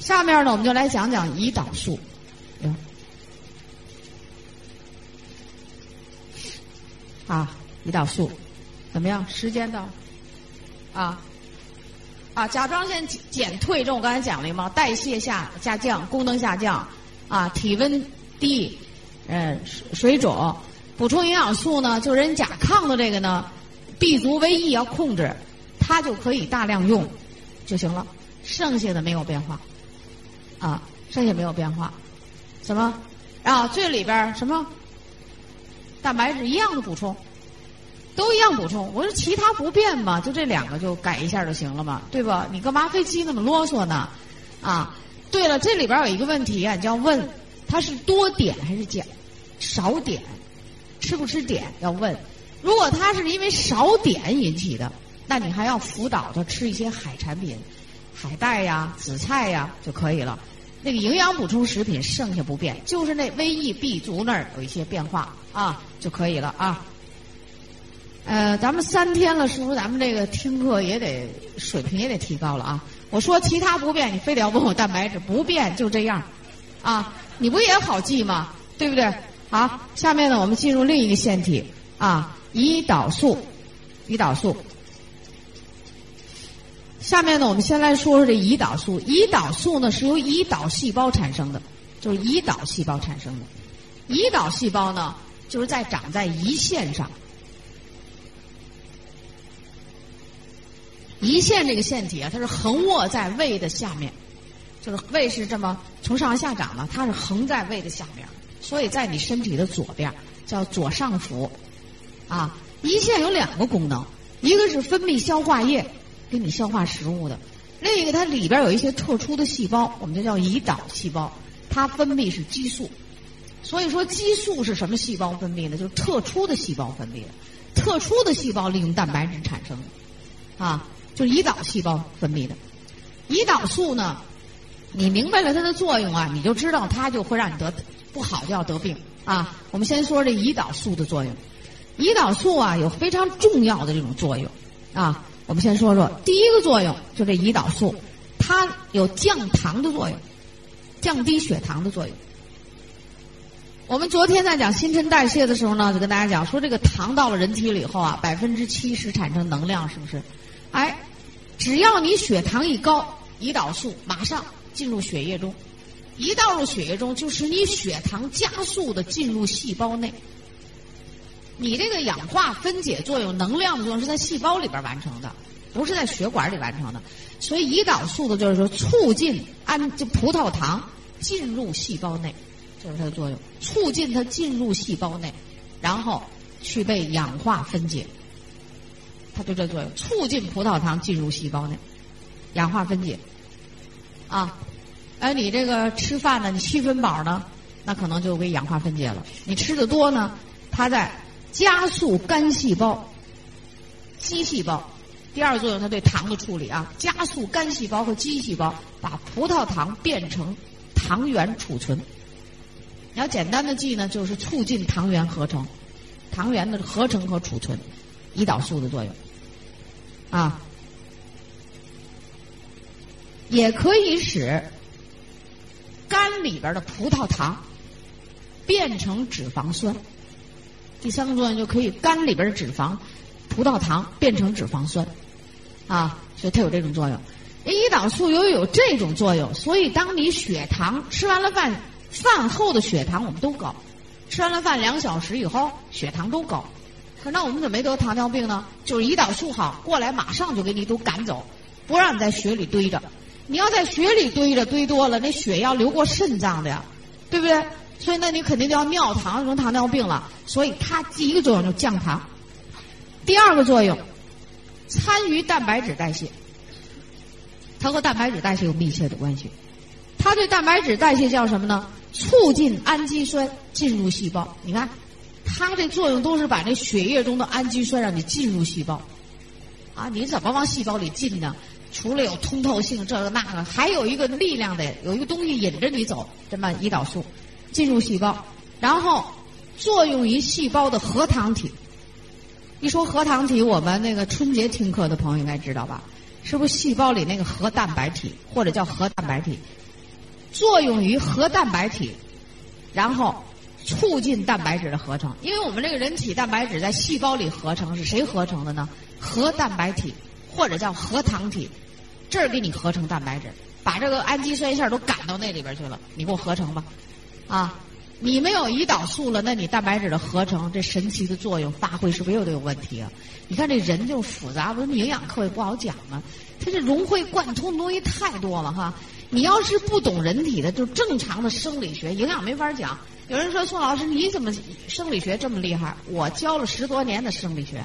下面呢，我们就来讲讲胰岛素。啊，胰岛素怎么样？时间到啊啊！甲状腺减退，这我刚才讲了吗？代谢下下降，功能下降啊，体温低，呃，水肿。补充营养素呢，就人甲亢的这个呢，B 族维 E 要控制，它就可以大量用就行了，剩下的没有变化。啊，剩下没有变化，什么？啊，这里边什么？蛋白质一样的补充，都一样补充。我说其他不变嘛，就这两个就改一下就行了嘛，对吧？你干嘛非鸡那么啰嗦呢？啊，对了，这里边有一个问题啊，你要问它是多碘还是减少碘？吃不吃碘要问。如果它是因为少碘引起的，那你还要辅导他吃一些海产品。海带呀、紫菜呀就可以了。那个营养补充食品剩下不变，就是那 V E B 族那儿有一些变化啊就可以了啊。呃，咱们三天了，是不是咱们这个听课也得水平也得提高了啊？我说其他不变，你非得要问我蛋白质不变就这样啊？你不也好记吗？对不对？好，下面呢，我们进入另一个腺体啊，胰岛素，胰岛素。下面呢，我们先来说说这胰岛素。胰岛素呢是由胰岛细胞产生的，就是胰岛细胞产生的。胰岛细胞呢，就是在长在胰腺上。胰腺这个腺体啊，它是横卧在胃的下面，就是胃是这么从上往下长的，它是横在胃的下面，所以在你身体的左边，叫左上腹。啊，胰腺有两个功能，一个是分泌消化液。给你消化食物的，另一个它里边有一些特殊的细胞，我们就叫胰岛细胞，它分泌是激素。所以说激素是什么细胞分泌的？就是特殊的细胞分泌的，特殊的细胞利用蛋白质产生的，啊，就是胰岛细胞分泌的。胰岛素呢，你明白了它的作用啊，你就知道它就会让你得不好就要得病啊。我们先说这胰岛素的作用，胰岛素啊有非常重要的这种作用啊。我们先说说第一个作用，就这胰岛素，它有降糖的作用，降低血糖的作用。我们昨天在讲新陈代谢的时候呢，就跟大家讲说，这个糖到了人体里以后啊，百分之七十产生能量，是不是？哎，只要你血糖一高，胰岛素马上进入血液中，一到入血液中，就使你血糖加速的进入细胞内。你这个氧化分解作用、能量的作用是在细胞里边完成的，不是在血管里完成的。所以胰岛素的就是说促进氨就葡萄糖进入细胞内，这是它的作用，促进它进入细胞内，然后去被氧化分解。它就这作用，促进葡萄糖进入细胞内，氧化分解。啊，哎，你这个吃饭呢，你七分饱呢，那可能就给氧化分解了。你吃的多呢，它在。加速肝细胞、肌细胞，第二作用，它对糖的处理啊，加速肝细胞和肌细胞把葡萄糖变成糖原储存。你要简单的记呢，就是促进糖原合成，糖原的合成和储存，胰岛素的作用啊，也可以使肝里边的葡萄糖变成脂肪酸。第三个作用就可以肝里边的脂肪、葡萄糖变成脂肪酸，啊，所以它有这种作用。胰岛素由于有这种作用，所以当你血糖吃完了饭，饭后的血糖我们都高，吃完了饭两小时以后血糖都高。可那我们怎么没得糖尿病呢？就是胰岛素好，过来马上就给你都赶走，不让你在血里堆着。你要在血里堆着堆多了，那血要流过肾脏的呀，对不对？所以，那你肯定就要尿糖，成糖尿病了。所以，它第一个作用就降糖，第二个作用参与蛋白质代谢，它和蛋白质代谢有密切的关系。它对蛋白质代谢叫什么呢？促进氨基酸进入细胞。你看，它这作用都是把那血液中的氨基酸让你进入细胞。啊，你怎么往细胞里进呢？除了有通透性，这个那个，还有一个力量的，有一个东西引着你走，这么胰岛素。进入细胞，然后作用于细胞的核糖体。一说核糖体，我们那个春节听课的朋友应该知道吧？是不是细胞里那个核蛋白体，或者叫核蛋白体？作用于核蛋白体，然后促进蛋白质的合成。因为我们这个人体蛋白质在细胞里合成是谁合成的呢？核蛋白体或者叫核糖体，这儿给你合成蛋白质，把这个氨基酸线都赶到那里边去了，你给我合成吧，啊。你没有胰岛素了，那你蛋白质的合成这神奇的作用发挥是不是又得有问题啊？你看这人就复杂，我们营养课也不好讲啊。它这融会贯通的东西太多了哈。你要是不懂人体的，就正常的生理学，营养没法讲。有人说宋老师你怎么生理学这么厉害？我教了十多年的生理学，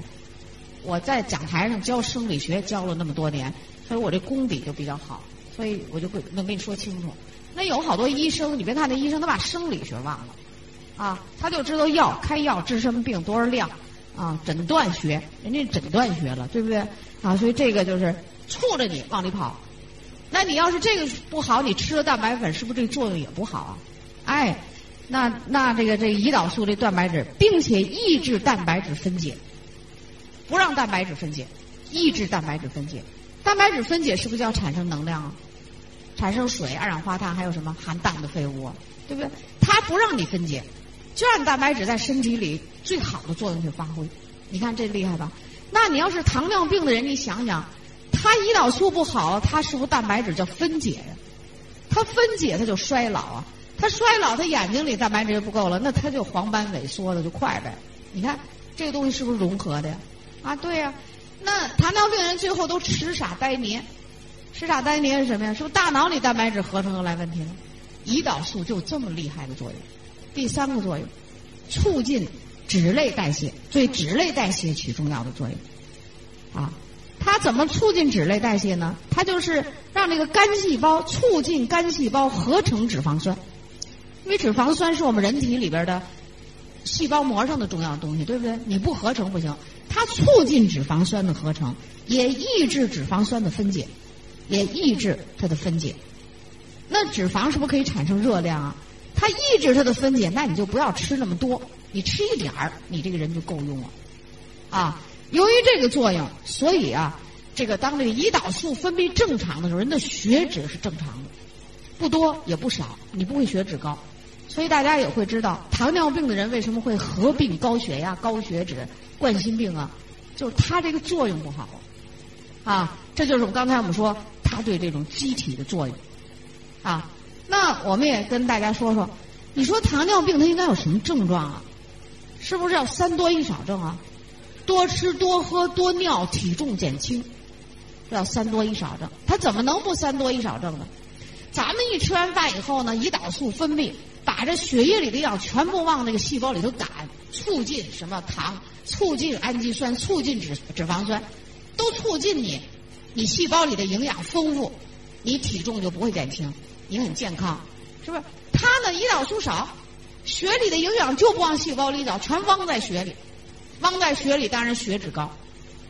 我在讲台上教生理学教了那么多年，所以我这功底就比较好，所以我就会能跟你说清楚。那有好多医生，你别看那医生，他把生理学忘了，啊，他就知道药开药治什么病多少量，啊，诊断学，人家诊断学了，对不对？啊，所以这个就是促着你往里跑。那你要是这个不好，你吃了蛋白粉，是不是这个作用也不好啊？哎，那那这个这胰岛素这蛋白质，并且抑制蛋白质分解，不让蛋白质分解，抑制蛋白质分解。蛋白质分解是不是就要产生能量啊？产生水、二氧化碳，还有什么含氮的废物，对不对？它不让你分解，就让蛋白质在身体里最好的作用去发挥。你看这厉害吧？那你要是糖尿病的人，你想想，他胰岛素不好，他是不是蛋白质叫分解呀？他分解他就衰老啊，他衰老他眼睛里蛋白质不够了，那他就黄斑萎缩的就快呗。你看这个东西是不是融合的呀？啊，对呀。那糖尿病人最后都痴傻呆黏。吃傻呆黏是什么呀？是不是大脑里蛋白质合成又来问题了？胰岛素就这么厉害的作用。第三个作用，促进脂类代谢，对脂类代谢起重要的作用。啊，它怎么促进脂类代谢呢？它就是让这个肝细胞促进肝细胞合成脂肪酸，因为脂肪酸是我们人体里边的细胞膜上的重要东西，对不对？你不合成不行。它促进脂肪酸的合成，也抑制脂肪酸的分解。也抑制它的分解，那脂肪是不是可以产生热量啊？它抑制它的分解，那你就不要吃那么多，你吃一点儿，你这个人就够用了。啊，由于这个作用，所以啊，这个当这个胰岛素分泌正常的时候，人的血脂是正常的，不多也不少，你不会血脂高。所以大家也会知道，糖尿病的人为什么会合并高血压、高血脂、冠心病啊？就是它这个作用不好。啊，这就是我们刚才我们说。它对这种机体的作用，啊，那我们也跟大家说说，你说糖尿病它应该有什么症状啊？是不是要三多一少症啊？多吃多喝多尿，体重减轻，要三多一少症。它怎么能不三多一少症呢？咱们一吃完饭以后呢，胰岛素分泌，把这血液里的药全部往那个细胞里头赶，促进什么糖，促进氨基酸，促进脂脂肪酸，都促进你。你细胞里的营养丰富，你体重就不会减轻，你很健康，是不是？它呢，胰岛素少，血里的营养就不往细胞里走，全汪在血里，汪在血里，当然血脂高，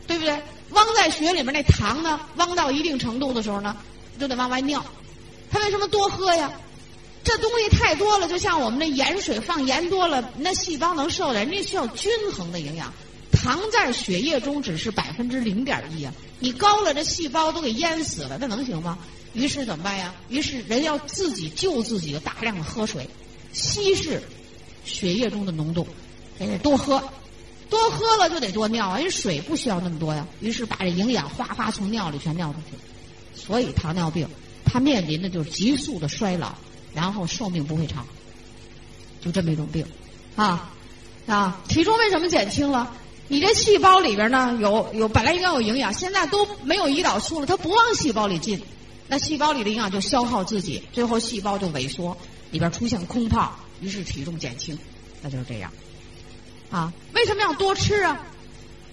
对不对？汪在血里面那糖呢，汪到一定程度的时候呢，就得往外尿。它为什么多喝呀？这东西太多了，就像我们那盐水放盐多了，那细胞能受的？人家需要均衡的营养。糖在血液中只是百分之零点一啊，你高了，这细胞都给淹死了，那能行吗？于是怎么办呀？于是人要自己救自己，大量的喝水，稀释血液中的浓度，得多喝，多喝了就得多尿啊，因为水不需要那么多呀。于是把这营养哗哗从尿里全尿出去，所以糖尿病它面临的就是急速的衰老，然后寿命不会长，就这么一种病，啊啊，体重为什么减轻了？你这细胞里边呢，有有本来应该有营养，现在都没有胰岛素了，它不往细胞里进，那细胞里的营养就消耗自己，最后细胞就萎缩，里边出现空泡，于是体重减轻，那就是这样。啊，为什么要多吃啊？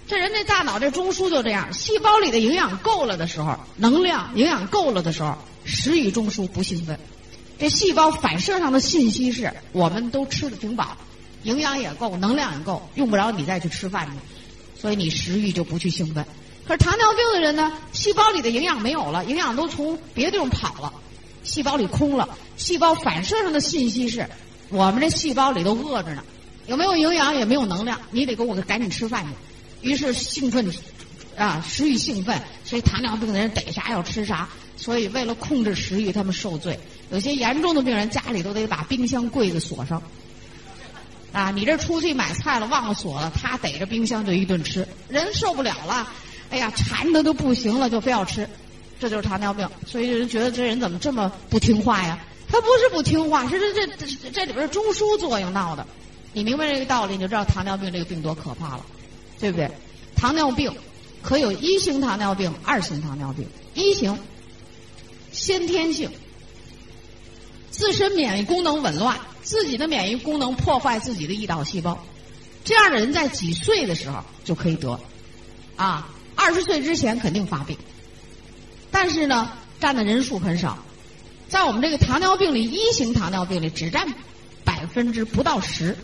这人这大脑这中枢就这样，细胞里的营养够了的时候，能量营养够了的时候，食欲中枢不兴奋，这细胞反射上的信息是我们都吃的挺饱。营养也够，能量也够，用不着你再去吃饭去，所以你食欲就不去兴奋。可是糖尿病的人呢，细胞里的营养没有了，营养都从别的地方跑了，细胞里空了，细胞反射上的信息是，我们这细胞里都饿着呢，有没有营养也没有能量，你得给我赶紧吃饭去。于是兴奋，啊，食欲兴奋，所以糖尿病的人逮啥要吃啥，所以为了控制食欲，他们受罪。有些严重的病人家里都得把冰箱柜子锁上。啊，你这出去买菜了忘了锁了，他逮着冰箱就一顿吃，人受不了了，哎呀，馋的都不行了，就非要吃，这就是糖尿病。所以人觉得这人怎么这么不听话呀？他不是不听话，是这这这里边中枢作用闹的。你明白这个道理，你就知道糖尿病这个病多可怕了，对不对？糖尿病可有一型糖尿病、二型糖尿病。一型先天性，自身免疫功能紊乱，自己的免疫功能破坏自己的胰岛细胞，这样的人在几岁的时候就可以得，啊，二十岁之前肯定发病，但是呢，占的人数很少，在我们这个糖尿病里，一型糖尿病里只占百分之不到十。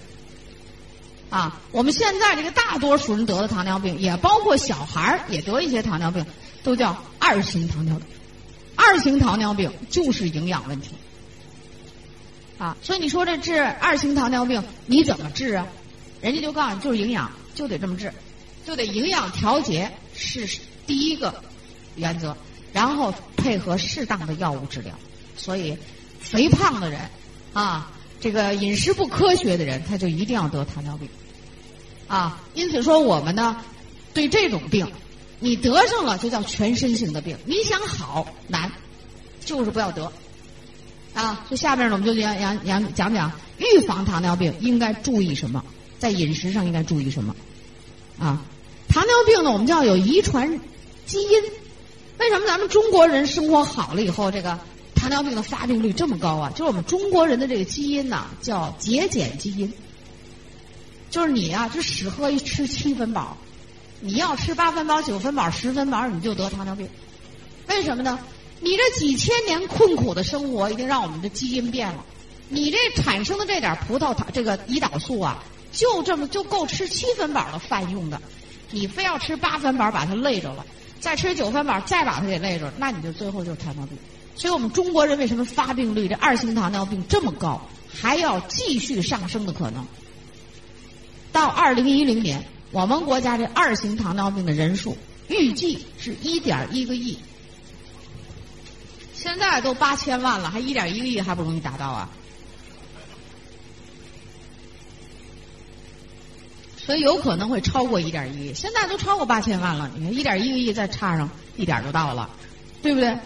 啊，我们现在这个大多数人得的糖尿病，也包括小孩儿也得一些糖尿病，都叫二型糖尿病。二型糖尿病就是营养问题。啊，所以你说这治二型糖尿病你怎么治啊？人家就告诉你就是营养，就得这么治，就得营养调节是第一个原则，然后配合适当的药物治疗。所以，肥胖的人啊。这个饮食不科学的人，他就一定要得糖尿病，啊，因此说我们呢，对这种病，你得上了就叫全身性的病，你想好难，就是不要得，啊，这下面呢我们就讲讲讲讲讲预防糖尿病应该注意什么，在饮食上应该注意什么，啊，糖尿病呢我们叫有遗传基因，为什么咱们中国人生活好了以后这个？糖尿病的发病率这么高啊！就是我们中国人的这个基因呢，叫节俭基因。就是你啊，就适合于吃七分饱，你要吃八分饱、九分饱、十分饱，你就得糖尿病。为什么呢？你这几千年困苦的生活，已经让我们的基因变了。你这产生的这点葡萄糖，这个胰岛素啊，就这么就够吃七分饱的饭用的。你非要吃八分饱，把它累着了；再吃九分饱，再把它给累着，那你就最后就是糖尿病。所以我们中国人为什么发病率这二型糖尿病这么高，还要继续上升的可能？到二零一零年，我们国家这二型糖尿病的人数预计是一点一个亿，现在都八千万了，还一点一个亿还不容易达到啊？所以有可能会超过一点一亿，现在都超过八千万了，你看一点一个亿再差上一点就到了，对不对？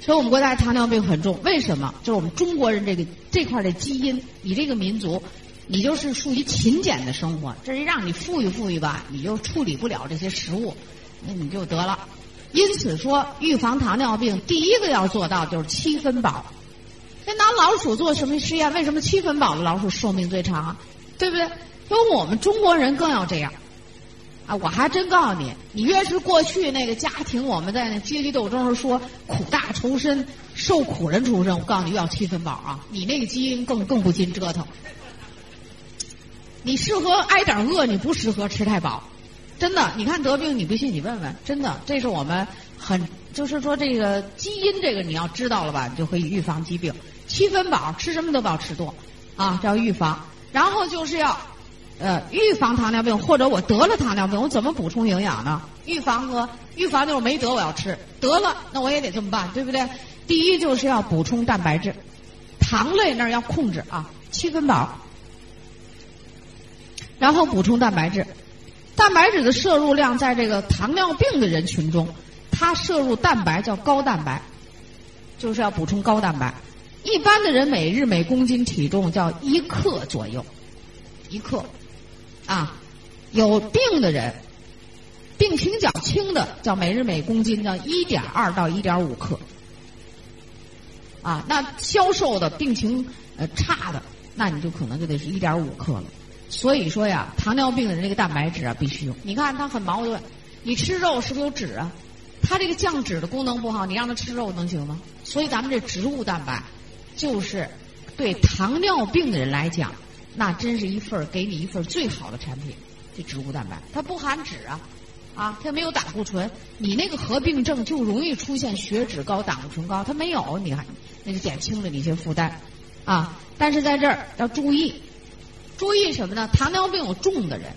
所以我们国家糖尿病很重，为什么？就是我们中国人这个这块的基因，你这个民族，你就是属于勤俭的生活。这一让你富裕富裕吧，你就处理不了这些食物，那你就得了。因此说，预防糖尿病第一个要做到就是七分饱。那拿老鼠做什么实验？为什么七分饱的老鼠寿命最长？对不对？因为我们中国人更要这样。啊，我还真告诉你，你越是过去那个家庭，我们在那阶级斗争时说苦大仇深、受苦人出身，我告诉你要七分饱啊！你那个基因更更不禁折腾。你适合挨点饿，你不适合吃太饱，真的。你看得病，你不信你问问，真的，这是我们很就是说这个基因这个你要知道了吧，你就可以预防疾病。七分饱，吃什么都不要吃多，啊，叫预防。然后就是要。呃，预防糖尿病，或者我得了糖尿病，我怎么补充营养呢？预防和预防就是没得我要吃，得了那我也得这么办，对不对？第一就是要补充蛋白质，糖类那儿要控制啊，七分饱，然后补充蛋白质。蛋白质的摄入量在这个糖尿病的人群中，它摄入蛋白叫高蛋白，就是要补充高蛋白。一般的人每日每公斤体重叫一克左右，一克。啊，有病的人，病情较轻的，叫每日每公斤叫一点二到一点五克。啊，那消瘦的病情呃差的，那你就可能就得是一点五克了。所以说呀，糖尿病的人这个蛋白质啊必须用。你看他很矛盾，你吃肉是不是有脂啊？他这个降脂的功能不好，你让他吃肉能行吗？所以咱们这植物蛋白，就是对糖尿病的人来讲。那真是一份给你一份最好的产品，这植物蛋白，它不含脂啊，啊，它没有胆固醇，你那个合并症就容易出现血脂高、胆固醇高，它没有，你看那就减轻了你一些负担，啊，但是在这儿要注意，注意什么呢？糖尿病有重的人，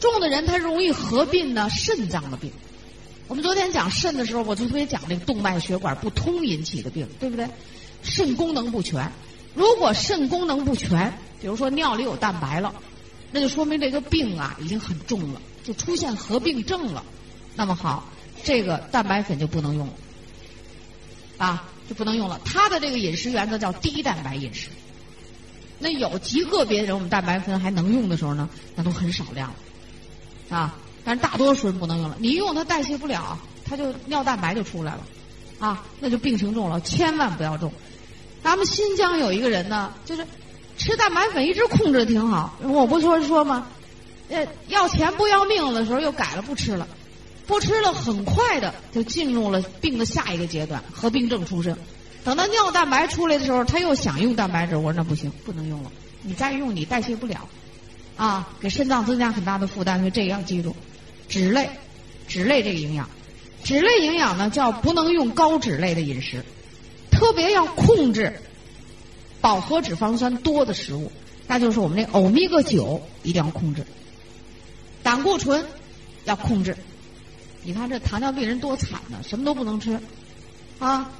重的人他容易合并呢肾脏的病，我们昨天讲肾的时候，我就特别讲这个动脉血管不通引起的病，对不对？肾功能不全，如果肾功能不全，比如说尿里有蛋白了，那就说明这个病啊已经很重了，就出现合并症了。那么好，这个蛋白粉就不能用了，啊，就不能用了。它的这个饮食原则叫低蛋白饮食。那有极个别人，我们蛋白粉还能用的时候呢，那都很少量了，啊，但是大多数人不能用了。你用它代谢不了，它就尿蛋白就出来了，啊，那就病情重了，千万不要重。咱们新疆有一个人呢，就是吃蛋白粉一直控制的挺好，我不说说吗？呃，要钱不要命的时候又改了不吃了，不吃了，很快的就进入了病的下一个阶段，合并症出生。等到尿蛋白出来的时候，他又想用蛋白质，我说那不行，不能用了。你再用你代谢不了，啊，给肾脏增加很大的负担。所以这个要记住，脂类，脂类这个营养，脂类营养呢叫不能用高脂类的饮食，特别要控制饱和脂肪酸多的食物，那就是我们这欧米伽九一定要控制，胆固醇要控制。你看这糖尿病人多惨呢，什么都不能吃，啊。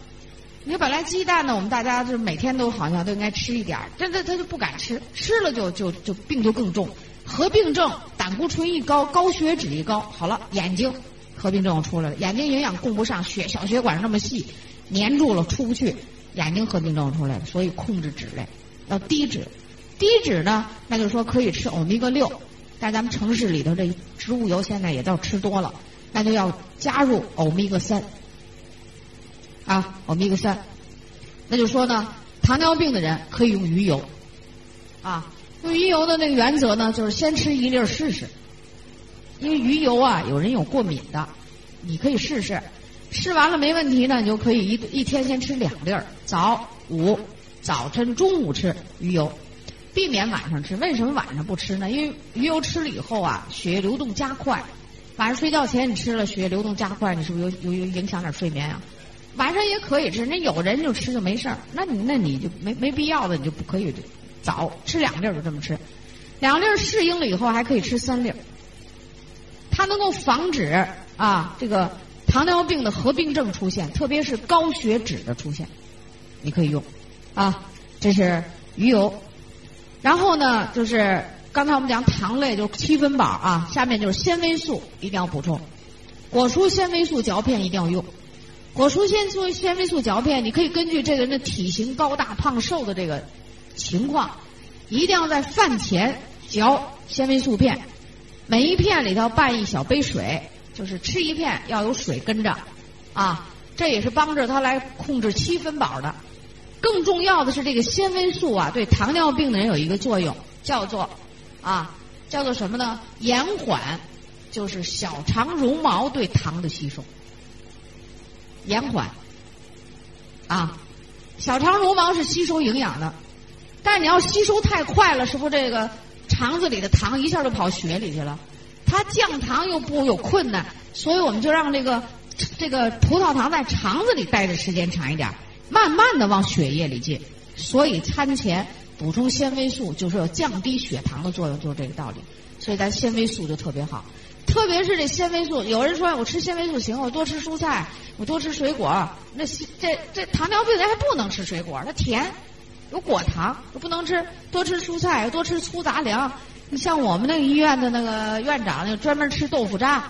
你说本来鸡蛋呢，我们大家就是每天都好像都应该吃一点儿，这这他就不敢吃，吃了就就就病就更重，合并症，胆固醇一高，高血脂一高，好了，眼睛合并症出来了，眼睛营养供不上，血小血管那么细，粘住了出不去，眼睛合并症出来了，所以控制脂类，要低脂，低脂呢，那就说可以吃欧米伽六，但咱们城市里头这植物油现在也都吃多了，那就要加入欧米伽三。啊，欧米伽三，那就说呢，糖尿病的人可以用鱼油，啊，用鱼油的那个原则呢，就是先吃一粒试试，因为鱼油啊，有人有过敏的，你可以试试，试完了没问题呢，你就可以一一天先吃两粒，早午，早晨中午吃鱼油，避免晚上吃。为什么晚上不吃呢？因为鱼油吃了以后啊，血液流动加快，晚上睡觉前你吃了，血液流动加快，你是不是有有有影响点睡眠啊？晚上也可以吃，那有人就吃就没事儿，那你那你就没没必要的，你就不可以早吃两粒儿就这么吃，两粒儿适应了以后还可以吃三粒儿，它能够防止啊这个糖尿病的合并症出现，特别是高血脂的出现，你可以用。啊，这是鱼油，然后呢就是刚才我们讲糖类就七分饱啊，下面就是纤维素一定要补充，果蔬纤维素嚼片一定要用。果蔬纤素纤维素嚼片，你可以根据这个人的体型高大胖瘦的这个情况，一定要在饭前嚼纤维素片，每一片里头拌一小杯水，就是吃一片要有水跟着，啊，这也是帮着他来控制七分饱的。更重要的是，这个纤维素啊，对糖尿病的人有一个作用，叫做啊，叫做什么呢？延缓，就是小肠绒毛对糖的吸收。延缓，啊，小肠绒毛是吸收营养的，但你要吸收太快了，是不是这个肠子里的糖一下就跑血里去了？它降糖又不有困难，所以我们就让这个这个葡萄糖在肠子里待的时间长一点，慢慢的往血液里进。所以餐前补充纤维素就是降低血糖的作用，就是这个道理。所以咱纤维素就特别好。特别是这纤维素，有人说我吃纤维素行，我多吃蔬菜，我多吃水果。那这这糖尿病人还不能吃水果，它甜，有果糖，不能吃。多吃蔬菜，多吃粗杂粮。你像我们那个医院的那个院长，就专门吃豆腐渣，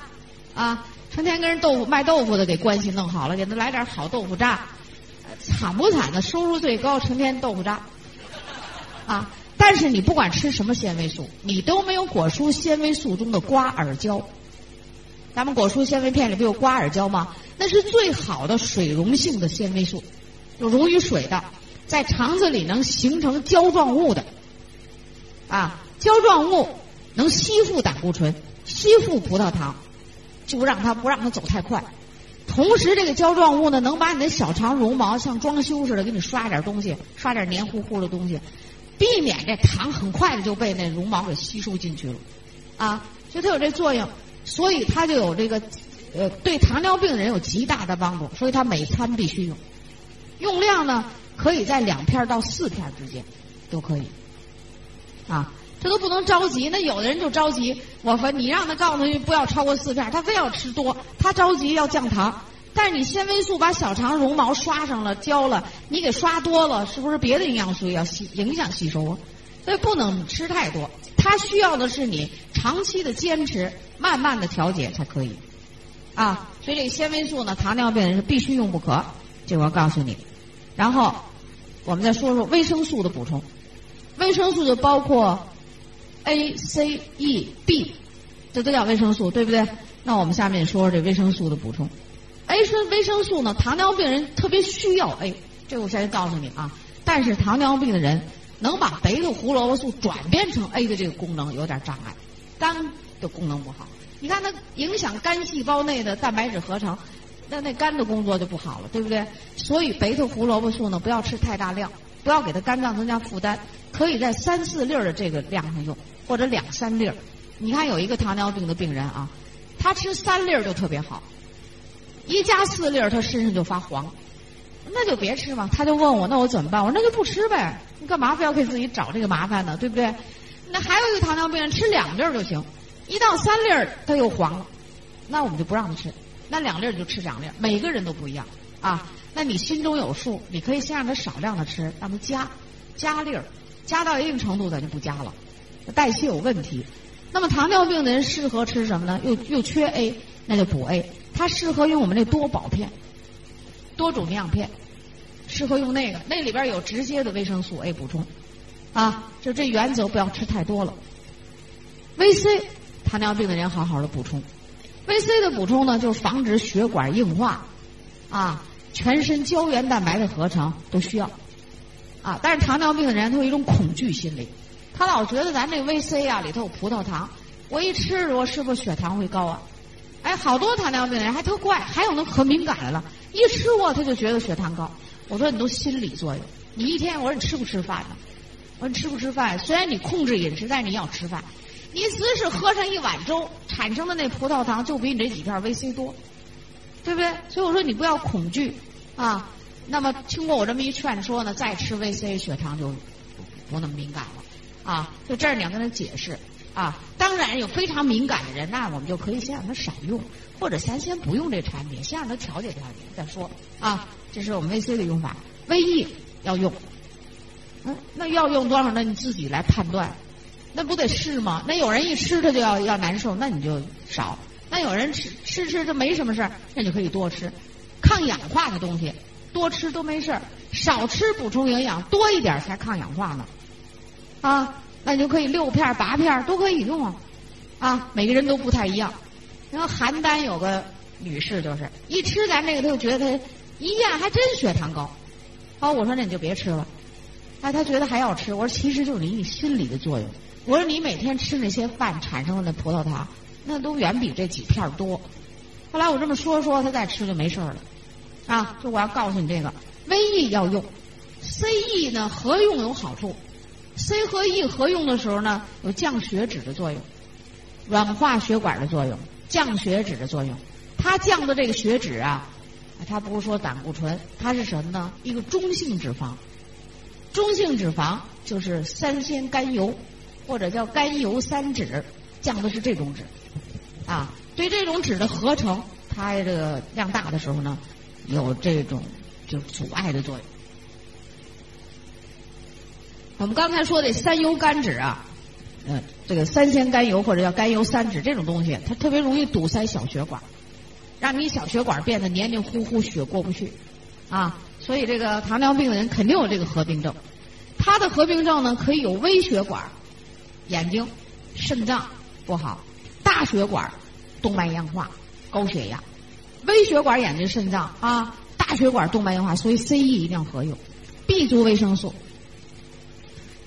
啊，成天跟人豆腐卖豆腐的给关系弄好了，给他来点好豆腐渣，惨不惨的？收入最高，成天豆腐渣，啊。但是你不管吃什么纤维素，你都没有果蔬纤维素中的瓜尔胶。咱们果蔬纤维片里不有瓜尔胶吗？那是最好的水溶性的纤维素，就溶于水的，在肠子里能形成胶状物的。啊，胶状物能吸附胆固醇，吸附葡萄糖，就让它不让它走太快。同时，这个胶状物呢，能把你的小肠绒毛像装修似的给你刷点东西，刷点黏糊糊的东西。避免这糖很快的就被那绒毛给吸收进去了，啊，所以它有这作用，所以它就有这个，呃，对糖尿病的人有极大的帮助，所以它每餐必须用，用量呢可以在两片到四片之间，都可以，啊，这都不能着急。那有的人就着急，我说你让他告诉你不要超过四片，他非要吃多，他着急要降糖。但是你纤维素把小肠绒毛刷上了胶了，你给刷多了，是不是别的营养素要吸影响吸收啊？所以不能吃太多，它需要的是你长期的坚持，慢慢的调节才可以。啊，所以这个纤维素呢，糖尿病人是必须用不可，这我告诉你。然后我们再说说维生素的补充，维生素就包括 A、C、E、B，这都叫维生素，对不对？那我们下面说说这维生素的补充。A 是维生素呢，糖尿病人特别需要 A，这我先告诉你啊。但是糖尿病的人能把贝塔胡萝卜素转变成 A 的这个功能有点障碍，肝的功能不好。你看它影响肝细胞内的蛋白质合成，那那肝的工作就不好了，对不对？所以贝塔胡萝卜素呢，不要吃太大量，不要给它肝脏增加负担，可以在三四粒的这个量上用，或者两三粒。你看有一个糖尿病的病人啊，他吃三粒就特别好。一加四粒儿，他身上就发黄，那就别吃嘛。他就问我，那我怎么办？我说那就不吃呗。你干嘛非要给自己找这个麻烦呢？对不对？那还有一个糖尿病人吃两粒儿就行，一到三粒儿他又黄了，那我们就不让他吃。那两粒儿就吃两粒儿，每个人都不一样啊。那你心中有数，你可以先让他少量的吃，让他加加粒儿，加到一定程度咱就不加了，代谢有问题。那么糖尿病的人适合吃什么呢？又又缺 A，那就补 A。它适合用我们那多宝片，多种营养片，适合用那个，那里边有直接的维生素 A 补充，啊，就这原则不要吃太多了。VC，糖尿病的人好好的补充，VC 的补充呢，就是防止血管硬化，啊，全身胶原蛋白的合成都需要，啊，但是糖尿病的人他有一种恐惧心理，他老觉得咱这 VC 啊里头有葡萄糖，我一吃我是不是血糖会高啊？哎，好多糖尿病的人还特怪，还有那可敏感了，一吃过他就觉得血糖高。我说你都心理作用，你一天我说你吃不吃饭呢？我说你吃不吃饭？虽然你控制饮食，但是你要吃饭。你只是喝上一碗粥，产生的那葡萄糖就比你这几片 VC 多，对不对？所以我说你不要恐惧啊。那么经过我这么一劝说呢，再吃 VC 血糖就不那么敏感了啊。就这儿你要跟他解释。啊，当然有非常敏感的人，那我们就可以先让他少用，或者咱先不用这产品，先让他调节调节再说。啊，这是我们 VC 的用法，VE 要用，嗯，那要用多少呢？你自己来判断，那不得试吗？那有人一吃他就要要难受，那你就少；那有人吃吃吃这没什么事儿，那就可以多吃。抗氧化的东西多吃都没事儿，少吃补充营养多一点才抗氧化呢。啊。那你就可以六片八片都可以用啊，啊，每个人都不太一样。然后邯郸有个女士就是一吃咱这个，她就觉得她一验还真血糖高。好，我说那你就别吃了。哎，她觉得还要吃。我说其实就是你心理的作用。我说你每天吃那些饭产生的那葡萄糖，那都远比这几片多。后来我这么说说，她再吃就没事了。啊，就我要告诉你这个，VE 要用，CE 呢合用有好处。C 和 E 合用的时候呢，有降血脂的作用，软化血管的作用，降血脂的作用。它降的这个血脂啊，它不是说胆固醇，它是什么呢？一个中性脂肪。中性脂肪就是三酰甘油，或者叫甘油三酯，降的是这种脂。啊，对这种脂的合成，它这个量大的时候呢，有这种就阻碍的作用。我们刚才说的三油甘脂啊，嗯，这个三酰甘油或者叫甘油三酯这种东西，它特别容易堵塞小血管，让你小血管变得黏黏糊糊，血过不去，啊，所以这个糖尿病的人肯定有这个合并症。它的合并症呢，可以有微血管、眼睛、肾脏不好，大血管、动脉硬化、高血压，微血管、眼睛、肾脏啊，大血管、动脉硬化，所以 C、E 一定要合用，B 族维生素。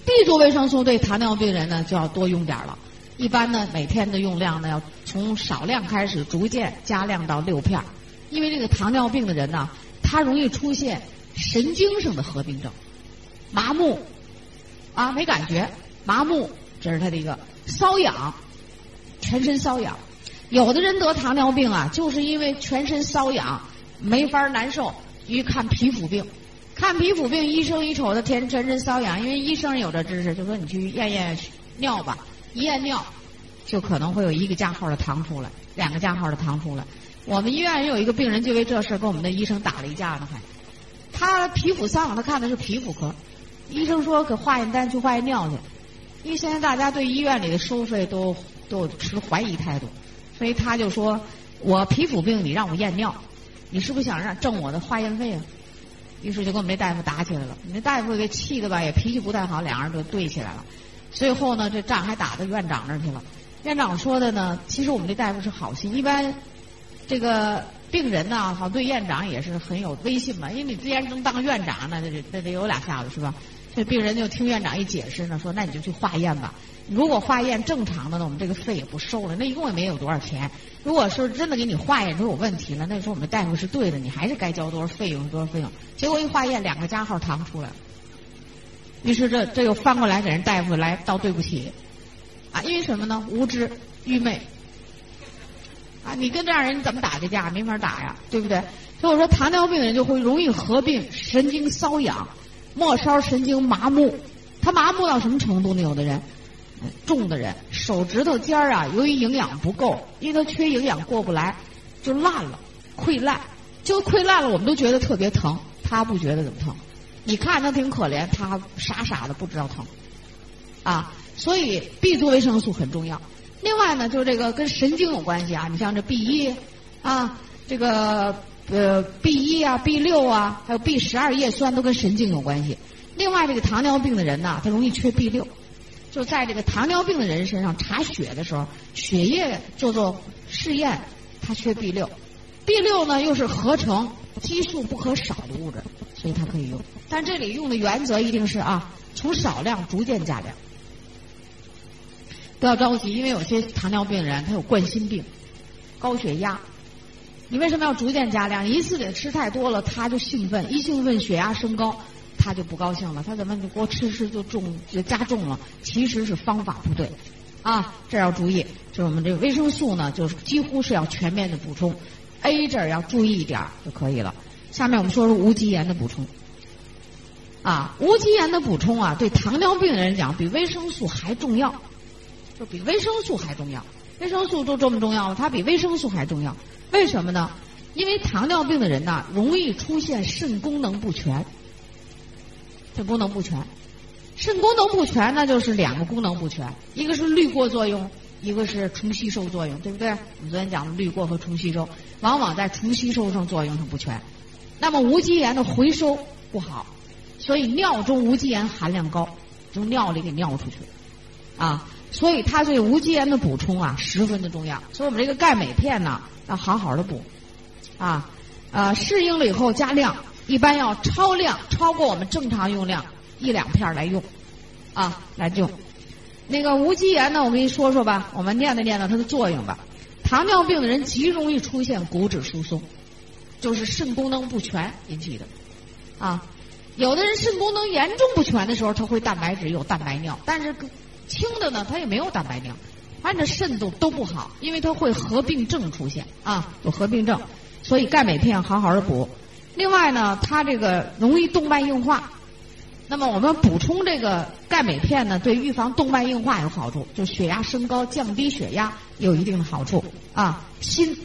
B 族维生素对糖尿病人呢就要多用点了，一般呢每天的用量呢要从少量开始，逐渐加量到六片因为这个糖尿病的人呢，他容易出现神经上的合并症，麻木，啊没感觉，麻木，这是他的一个瘙痒，全身瘙痒。有的人得糖尿病啊，就是因为全身瘙痒，没法难受，一看皮肤病。看皮肤病，医生一瞅他，天全身瘙痒，因为医生有这知识，就说你去验验尿吧，一验尿，就可能会有一个加号的糖出来，两个加号的糖出来。我们医院也有一个病人就为这事跟我们的医生打了一架呢，还，他皮肤瘙痒，他看的是皮肤科，医生说给化验单去化验尿去，因为现在大家对医院里的收费都都持怀疑态度，所以他就说我皮肤病你让我验尿，你是不是想让挣我的化验费啊？于是就跟我们这大夫打起来了，那大夫给气的吧，也脾气不太好，两人就对起来了。最后呢，这仗还打到院长那儿去了。院长说的呢，其实我们这大夫是好心，一般这个病人呢，好对院长也是很有威信嘛，因为你既然能当院长，那得那得有俩下子是吧？这病人就听院长一解释呢，说那你就去化验吧。如果化验正常的呢，我们这个费也不收了。那一共也没有多少钱。如果说真的给你化验出有问题了，那时候我们大夫是对的，你还是该交多少费用多少费用。结果一化验，两个加号糖出来了。于是这这又翻过来给人大夫来道对不起，啊，因为什么呢？无知、愚昧。啊，你跟这样人怎么打这架？没法打呀，对不对？所以我说，糖尿病人就会容易合并神经瘙痒、末梢神经麻木。他麻木到什么程度呢？有的人。重的人手指头尖儿啊，由于营养不够，因为他缺营养过不来，就烂了，溃烂，就溃烂了。我们都觉得特别疼，他不觉得怎么疼。你看他挺可怜，他傻傻的不知道疼，啊，所以 B 族维生素很重要。另外呢，就是这个跟神经有关系啊，你像这 B 一啊，这个呃 B 一啊、B 六啊，还有 B 十二叶酸都跟神经有关系。另外，这个糖尿病的人呢，他容易缺 B 六。就在这个糖尿病的人身上查血的时候，血液做做试验，他缺 B 六，B 六呢又是合成激素不可少的物质，所以它可以用。但这里用的原则一定是啊，从少量逐渐加量，不要着急，因为有些糖尿病人他有冠心病、高血压，你为什么要逐渐加量？一次给吃太多了，他就兴奋，一兴奋血压升高。他就不高兴了，他怎么你给我吃吃就重就加重了？其实是方法不对，啊，这要注意。就是我们这个维生素呢，就是几乎是要全面的补充，A 这儿要注意一点就可以了。下面我们说说无机盐的补充，啊，无机盐的补充啊，对糖尿病的人讲比维生素还重要，就比维生素还重要。维生素都这么重要了，它比维生素还重要。为什么呢？因为糖尿病的人呢，容易出现肾功能不全。肾功能不全，肾功能不全那就是两个功能不全，一个是滤过作用，一个是重吸收作用，对不对？我们昨天讲的滤过和重吸收，往往在重吸收上作用上不全。那么无机盐的回收不好，所以尿中无机盐含量高，从尿里给尿出去，啊，所以它对无机盐的补充啊十分的重要。所以我们这个钙镁片呢要好好的补，啊，呃，适应了以后加量。一般要超量，超过我们正常用量一两片来用，啊，来用。那个无机盐呢，我跟你说说吧，我们念叨念叨它的作用吧。糖尿病的人极容易出现骨质疏松，就是肾功能不全引起的，啊，有的人肾功能严重不全的时候，他会蛋白质有蛋白尿，但是轻的呢，他也没有蛋白尿，反正肾都都不好，因为它会合并症出现啊，有合并症，所以钙镁片好好的补。另外呢，它这个容易动脉硬化，那么我们补充这个钙镁片呢，对预防动脉硬化有好处，就血压升高、降低血压有一定的好处啊。锌，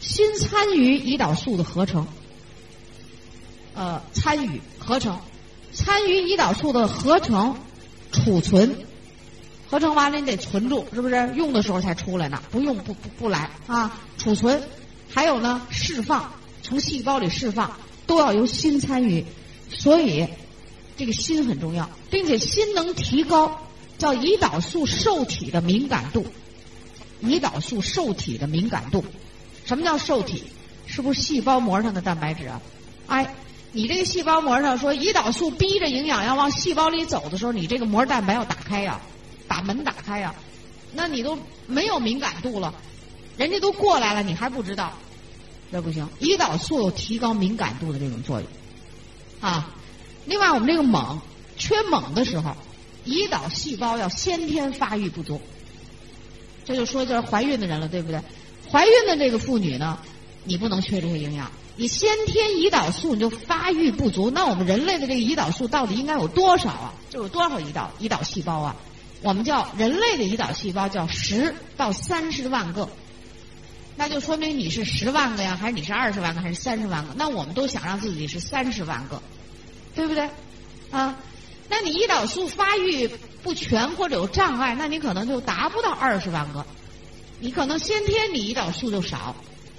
锌参与胰岛素的合成，呃，参与合成，参与胰岛素的合成、储存，合成完了你得存住，是不是？用的时候才出来呢，不用不不不来啊。储存，还有呢，释放。从细胞里释放都要由锌参与，所以这个锌很重要，并且锌能提高叫胰岛素受体的敏感度。胰岛素受体的敏感度，什么叫受体？是不是细胞膜上的蛋白质啊？哎，你这个细胞膜上说胰岛素逼着营养要往细胞里走的时候，你这个膜蛋白要打开呀，把门打开呀，那你都没有敏感度了，人家都过来了，你还不知道。这不行，胰岛素有提高敏感度的这种作用，啊，另外我们这个锰缺锰的时候，胰岛细胞要先天发育不足，这就说就是怀孕的人了，对不对？怀孕的这个妇女呢，你不能缺这些营养，你先天胰岛素你就发育不足，那我们人类的这个胰岛素到底应该有多少啊？就有多少胰岛胰岛细胞啊？我们叫人类的胰岛细胞叫十到三十万个，那就说明你是十万个呀，还是你是二十万个，还是三十万个？那我们都想让自己是三十万个，对不对？啊，那你胰岛素发育不全或者有障碍，那你可能就达不到二十万个，你可能先天你胰岛素就少，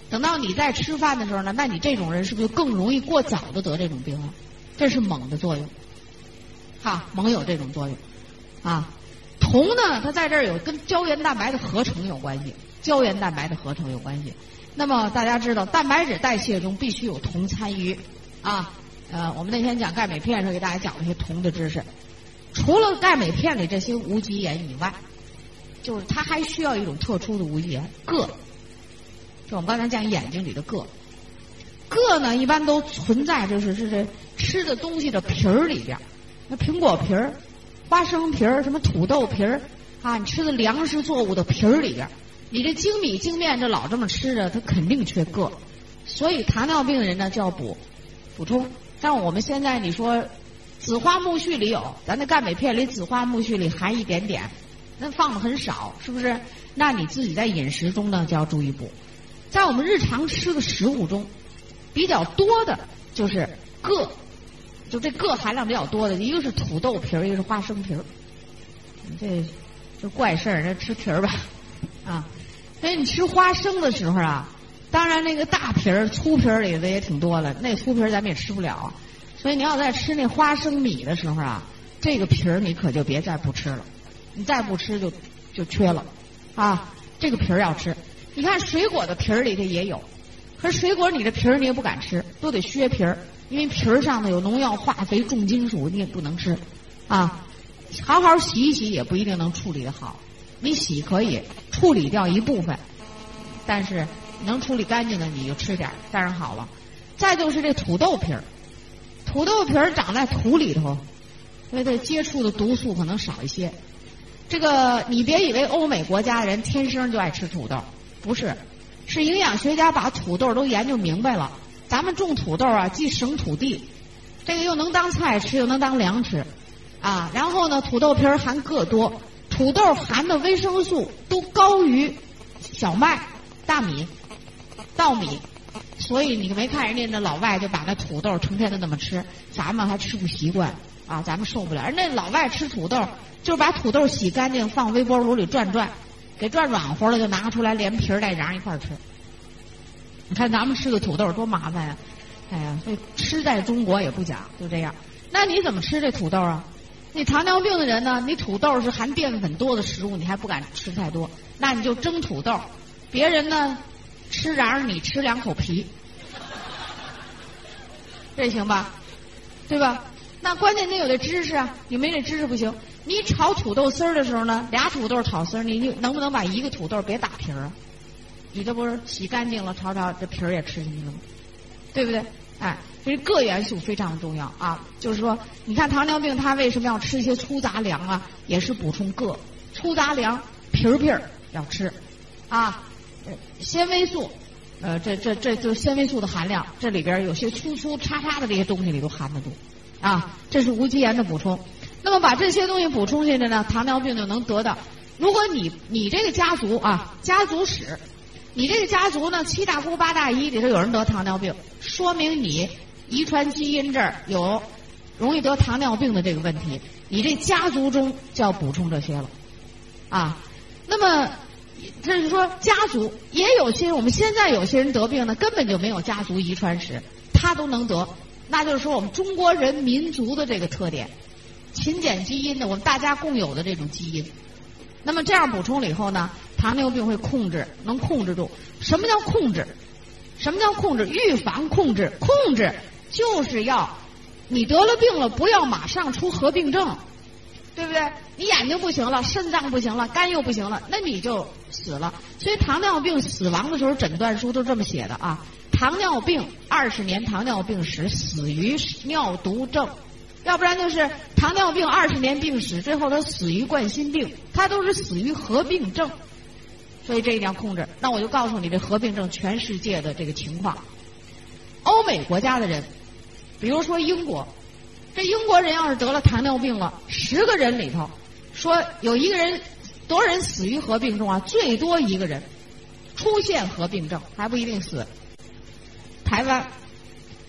等到你在吃饭的时候呢，那你这种人是不是就更容易过早的得这种病了？这是锰的作用，哈，锰有这种作用，啊。铜呢，它在这儿有跟胶原蛋白的合成有关系，胶原蛋白的合成有关系。那么大家知道，蛋白质代谢中必须有铜参与，啊，呃，我们那天讲钙镁片时候给大家讲了一些铜的知识。除了钙镁片里这些无机盐以外，就是它还需要一种特殊的无机盐，铬。就我们刚才讲眼睛里的铬，铬呢一般都存在就是是这吃的东西的皮儿里边，那苹果皮儿。花生皮儿、什么土豆皮儿啊，你吃的粮食作物的皮儿里边，你这精米精面这老这么吃着，它肯定缺铬。所以糖尿病人呢就要补补充。但我们现在你说紫花苜蓿里有，咱那钙镁片里紫花苜蓿里含一点点，那放的很少，是不是？那你自己在饮食中呢就要注意补。在我们日常吃的食物中，比较多的就是铬。就这铬含量比较多的，一个是土豆皮儿，一个是花生皮儿。这这怪事儿，这吃皮儿吧，啊！所以你吃花生的时候啊，当然那个大皮儿、粗皮儿里的也挺多了，那粗皮儿咱们也吃不了。所以你要在吃那花生米的时候啊，这个皮儿你可就别再不吃了，你再不吃就就缺了啊！这个皮儿要吃。你看水果的皮儿里头也有，可是水果你的皮儿你也不敢吃，都得削皮儿。因为皮儿上呢有农药、化肥、重金属，你也不能吃，啊，好好洗一洗也不一定能处理的好。你洗可以处理掉一部分，但是能处理干净的你就吃点，当然好了。再就是这土豆皮儿，土豆皮儿长在土里头，所以它接触的毒素可能少一些。这个你别以为欧美国家人天生就爱吃土豆，不是，是营养学家把土豆都研究明白了。咱们种土豆啊，既省土地，这个又能当菜吃，又能当粮食，啊，然后呢，土豆皮儿含铬多，土豆含的维生素都高于小麦、大米、稻米，所以你没看人家那老外就把那土豆成天的那么吃，咱们还吃不习惯啊，咱们受不了。人那老外吃土豆，就是把土豆洗干净，放微波炉里转转，给转软和了，就拿出来连皮带瓤一块吃。你看咱们吃个土豆多麻烦呀！哎呀，这吃在中国也不假，就这样。那你怎么吃这土豆啊？你糖尿病的人呢？你土豆是含淀粉多的食物，你还不敢吃太多，那你就蒸土豆。别人呢吃瓤，你吃两口皮，这行吧？对吧？那关键得有这知识啊！你没这知识不行。你炒土豆丝儿的时候呢，俩土豆炒丝儿，你能不能把一个土豆别打皮儿啊？你这不是洗干净了，炒炒这皮儿也吃进去了吗？对不对？哎，所以铬元素非常重要啊。就是说，你看糖尿病他为什么要吃一些粗杂粮啊？也是补充铬。粗杂粮皮儿皮儿要吃啊。纤维素，呃，这这这就是纤维素的含量，这里边有些粗粗叉叉的这些东西里头含的多啊。这是无机盐的补充。那么把这些东西补充进去呢，糖尿病就能得到。如果你你这个家族啊，家族史。你这个家族呢，七大姑八大姨里头有人得糖尿病，说明你遗传基因这儿有容易得糖尿病的这个问题。你这家族中就要补充这些了，啊，那么这是说家族也有些我们现在有些人得病呢，根本就没有家族遗传史，他都能得，那就是说我们中国人民族的这个特点，勤俭基因的，我们大家共有的这种基因。那么这样补充了以后呢？糖尿病会控制，能控制住。什么叫控制？什么叫控制？预防控制，控制就是要你得了病了，不要马上出合并症，对不对？你眼睛不行了，肾脏不行了，肝又不行了，那你就死了。所以糖尿病死亡的时候，诊断书都这么写的啊：糖尿病二十年糖尿病史，死于尿毒症。要不然就是糖尿病二十年病史，最后他死于冠心病，他都是死于合并症。所以这一定要控制。那我就告诉你，这合并症全世界的这个情况。欧美国家的人，比如说英国，这英国人要是得了糖尿病了，十个人里头说有一个人多少人死于合并中啊？最多一个人出现合并症，还不一定死。台湾，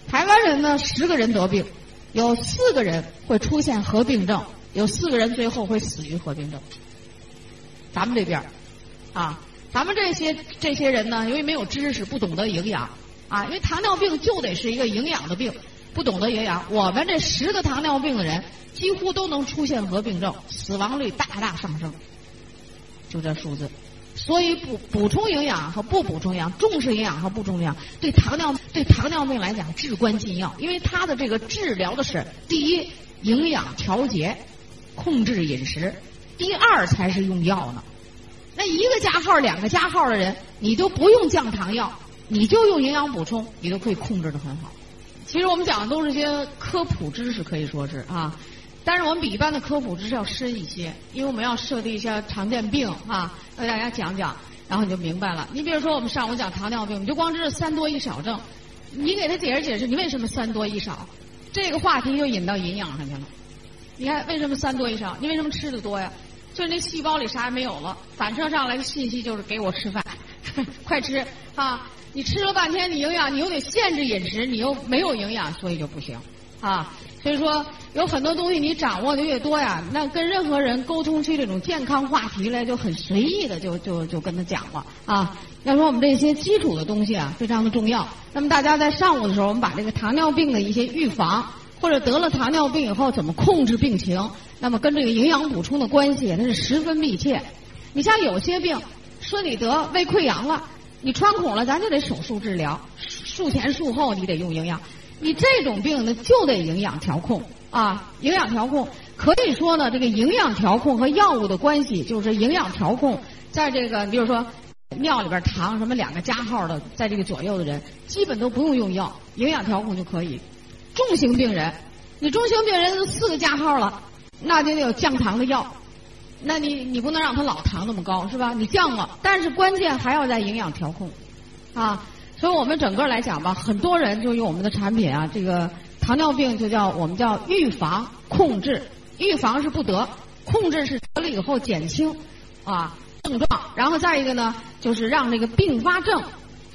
台湾人呢，十个人得病，有四个人会出现合并症，有四个人最后会死于合并症。咱们这边啊，咱们这些这些人呢，由于没有知识，不懂得营养啊，因为糖尿病就得是一个营养的病，不懂得营养，我们这十个糖尿病的人几乎都能出现合并症，死亡率大大上升。就这数字，所以补补充营养和不补充营养，重视营养和不重视营养，对糖尿对糖尿病来讲至关紧要，因为它的这个治疗的是第一营养调节，控制饮食。第二才是用药呢，那一个加号、两个加号的人，你都不用降糖药，你就用营养补充，你都可以控制的很好。其实我们讲的都是些科普知识，可以说是啊，但是我们比一般的科普知识要深一些，因为我们要设定一些常见病啊，给大家讲讲，然后你就明白了。你比如说我们上午讲糖尿病，你就光知道三多一少症，你给他解释解释，你为什么三多一少？这个话题就引到营养上去了。你看为什么三多一少？你为什么吃的多呀？就是那细胞里啥也没有了，反射上来的信息就是给我吃饭，快吃啊！你吃了半天，你营养你又得限制饮食，你又没有营养，所以就不行啊。所以说有很多东西你掌握的越多呀，那跟任何人沟通起这种健康话题来就很随意的就就就跟他讲了啊。要说我们这些基础的东西啊，非常的重要。那么大家在上午的时候，我们把这个糖尿病的一些预防，或者得了糖尿病以后怎么控制病情。那么跟这个营养补充的关系那是十分密切。你像有些病，说你得胃溃疡了，你穿孔了，咱就得手术治疗，术前术后你得用营养。你这种病呢，就得营养调控啊，营养调控可以说呢，这个营养调控和药物的关系就是营养调控，在这个比如说尿里边糖什么两个加号的，在这个左右的人，基本都不用用药，营养调控就可以。重型病人，你中型病人四个加号了。那就得有降糖的药，那你你不能让他老糖那么高是吧？你降了，但是关键还要在营养调控，啊，所以我们整个来讲吧，很多人就用我们的产品啊，这个糖尿病就叫我们叫预防控制，预防是不得，控制是得了以后减轻啊症状，然后再一个呢，就是让这个并发症、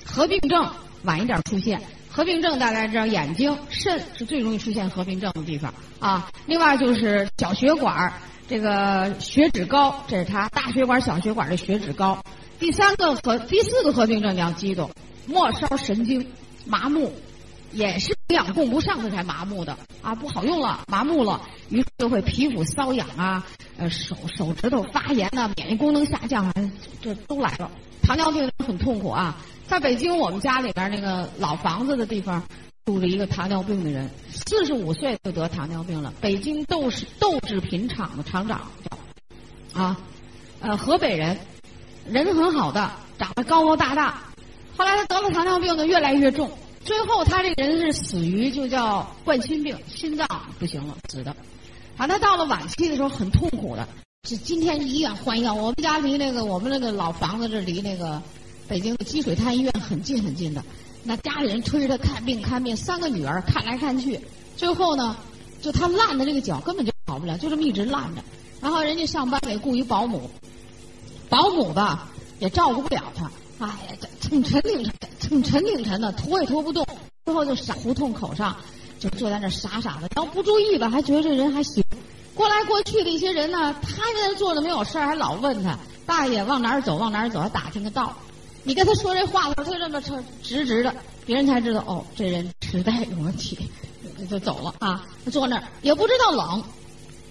合并症晚一点出现。合并症大家知道，眼睛、肾是最容易出现合并症的地方啊。另外就是小血管这个血脂高，这是它大血管、小血管的血脂高。第三个和第四个合并症你要记住，末梢神经麻木，也是营养供不上它才麻木的啊，不好用了，麻木了，于是就会皮肤瘙痒啊，呃手手指头发炎呐，免疫功能下降啊，这都来了。糖尿病很痛苦啊。在北京，我们家里边那个老房子的地方，住着一个糖尿病的人，四十五岁就得糖尿病了。北京豆豆制品厂的厂长，啊，呃，河北人，人很好的，长得高高大大。后来他得了糖尿病呢，越来越重，最后他这人是死于就叫冠心病，心脏不行了，死的。反正到了晚期的时候很痛苦的，是今天医院换药。我们家离那个我们那个老房子这离那个。北京的积水潭医院很近很近的，那家里人推着他看病看病，三个女儿看来看去，最后呢，就他烂的这个脚根本就好不了，就这么一直烂着。然后人家上班给雇一保姆，保姆吧也照顾不了他，哎呀，这挺沉挺沉，挺沉挺沉的，拖也拖不动。最后就傻胡同口上就坐在那傻傻的，然后不注意吧，还觉得这人还行。过来过去的一些人呢，他在那坐着没有事儿，还老问他大爷往哪儿走，往哪儿走，还打听个道。你跟他说这话的时候，他就这么直直的，别人才知道哦，这人痴呆有问题，就走了啊。他坐那儿也不知道冷，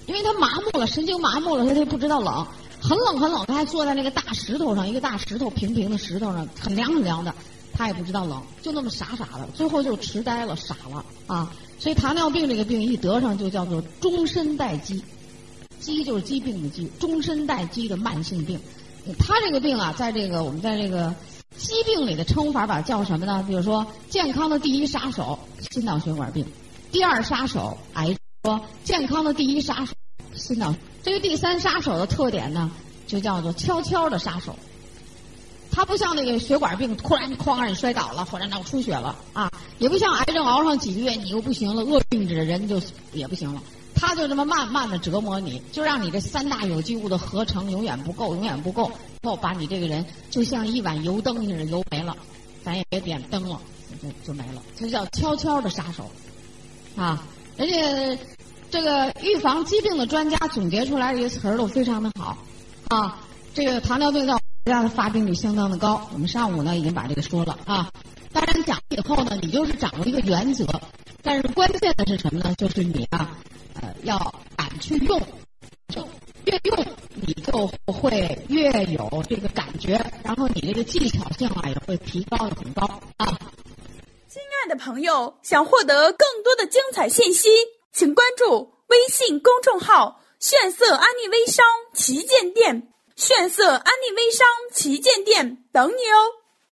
因为他麻木了，神经麻木了，他就不知道冷，很冷很冷。他还坐在那个大石头上，一个大石头平平的石头上，很凉很凉的，他也不知道冷，就那么傻傻的，最后就痴呆了，傻了啊。所以糖尿病这个病一得上就叫做终身待机，机就是疾病的机，终身待机的慢性病。他这个病啊，在这个我们在这个疾病里的称法，吧叫什么呢？比如说，健康的第一杀手心脑血管病，第二杀手癌，说健康的第一杀手心脑。这个第三杀手的特点呢，就叫做悄悄的杀手。它不像那个血管病，突然哐让你摔倒了，或者脑出血了啊，也不像癌症熬上几个月你又不行了，恶病着人就也不行了。他就这么慢慢的折磨你，就让你这三大有机物的合成永远不够，永远不够，后把你这个人就像一碗油灯似的油没了，咱也别点灯了，就就没了。这叫悄悄的杀手，啊，人家这个预防疾病的专家总结出来这些词儿都非常的好，啊，这个糖尿病在国家的发病率相当的高。我们上午呢已经把这个说了啊，当然讲以后呢，你就是掌握一个原则，但是关键的是什么呢？就是你啊。呃，要敢去用，就越用你就会越有这个感觉，然后你这个技巧性啊也会提高的很高啊。亲爱的朋友，想获得更多的精彩信息，请关注微信公众号“炫色安利微商旗舰店”，炫色安利微商旗舰店等你哦。